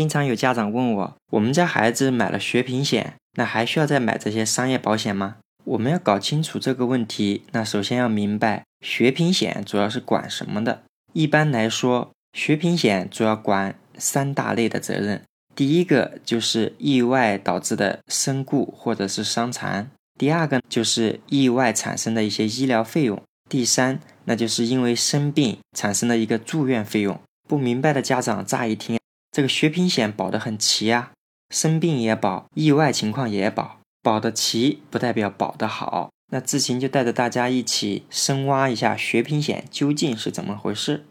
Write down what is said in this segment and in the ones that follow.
经常有家长问我，我们家孩子买了学平险，那还需要再买这些商业保险吗？我们要搞清楚这个问题，那首先要明白学平险主要是管什么的。一般来说，学平险主要管三大类的责任。第一个就是意外导致的身故或者是伤残，第二个就是意外产生的一些医疗费用，第三那就是因为生病产生的一个住院费用。不明白的家长乍一听，这个学平险保得很齐啊，生病也保，意外情况也保，保得齐不代表保得好。那志勤就带着大家一起深挖一下学平险究竟是怎么回事。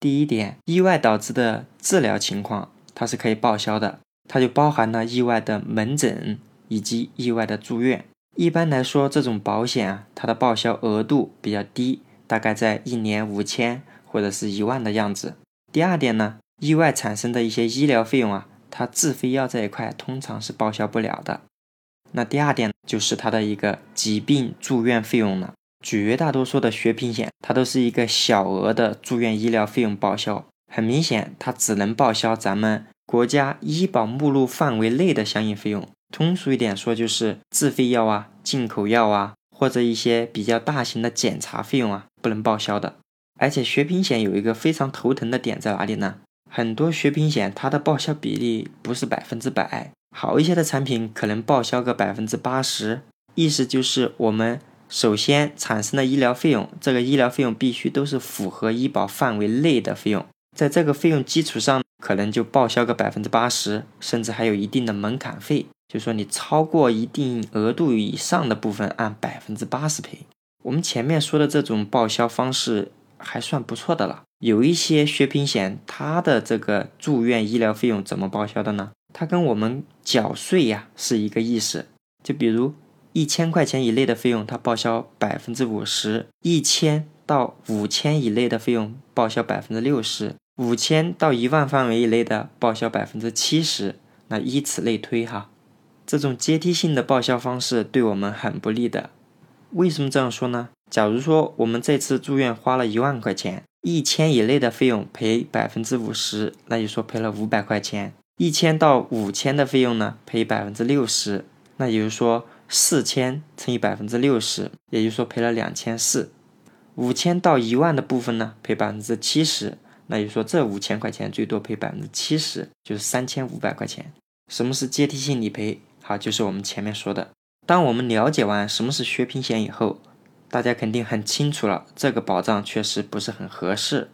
第一点，意外导致的治疗情况。它是可以报销的，它就包含了意外的门诊以及意外的住院。一般来说，这种保险啊，它的报销额度比较低，大概在一年五千或者是一万的样子。第二点呢，意外产生的一些医疗费用啊，它自费药这一块通常是报销不了的。那第二点就是它的一个疾病住院费用了。绝大多数的学平险，它都是一个小额的住院医疗费用报销。很明显，它只能报销咱们国家医保目录范围内的相应费用。通俗一点说，就是自费药啊、进口药啊，或者一些比较大型的检查费用啊，不能报销的。而且学平险有一个非常头疼的点在哪里呢？很多血平险它的报销比例不是百分之百，好一些的产品可能报销个百分之八十。意思就是我们首先产生的医疗费用，这个医疗费用必须都是符合医保范围内的费用。在这个费用基础上，可能就报销个百分之八十，甚至还有一定的门槛费，就说你超过一定额度以上的部分，按百分之八十赔。我们前面说的这种报销方式还算不错的了。有一些学平险，它的这个住院医疗费用怎么报销的呢？它跟我们缴税呀是一个意思。就比如一千块钱以内的费用，它报销百分之五十；一千到五千以内的费用，报销百分之六十。五千到一万范围以内的报销百分之七十，那以此类推哈。这种阶梯性的报销方式对我们很不利的。为什么这样说呢？假如说我们这次住院花了一万块钱，一千以内的费用赔百分之五十，那就说赔了五百块钱。一千到五千的费用呢，赔百分之六十，那也就是说四千乘以百分之六十，也就是说赔了两千四。五千到一万的部分呢，赔百分之七十。那就说这五千块钱最多赔百分之七十，就是三千五百块钱。什么是阶梯性理赔？好，就是我们前面说的。当我们了解完什么是血平险以后，大家肯定很清楚了，这个保障确实不是很合适。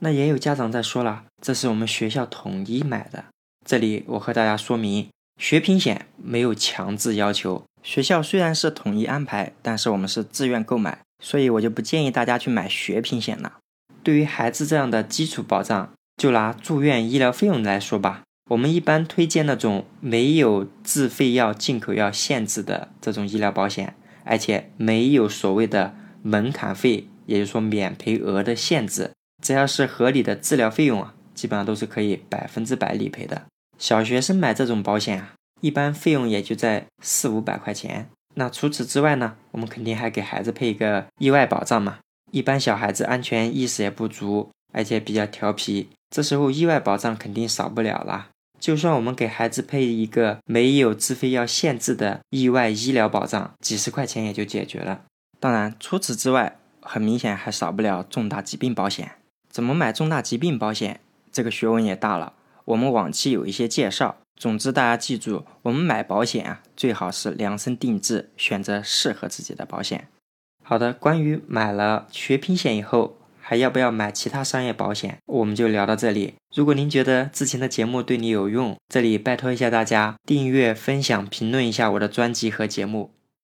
那也有家长在说了，这是我们学校统一买的。这里我和大家说明，学平险没有强制要求。学校虽然是统一安排，但是我们是自愿购买，所以我就不建议大家去买学平险了。对于孩子这样的基础保障，就拿住院医疗费用来说吧，我们一般推荐那种没有自费药、进口药限制的这种医疗保险，而且没有所谓的门槛费，也就是说免赔额的限制，只要是合理的治疗费用啊，基本上都是可以百分之百理赔的。小学生买这种保险啊，一般费用也就在四五百块钱。那除此之外呢，我们肯定还给孩子配一个意外保障嘛。一般小孩子安全意识也不足，而且比较调皮，这时候意外保障肯定少不了啦。就算我们给孩子配一个没有自费药限制的意外医疗保障，几十块钱也就解决了。当然，除此之外，很明显还少不了重大疾病保险。怎么买重大疾病保险？这个学问也大了。我们往期有一些介绍。总之，大家记住，我们买保险啊，最好是量身定制，选择适合自己的保险。好的，关于买了学平险以后还要不要买其他商业保险，我们就聊到这里。如果您觉得之前的节目对你有用，这里拜托一下大家订阅、分享、评论一下我的专辑和节目。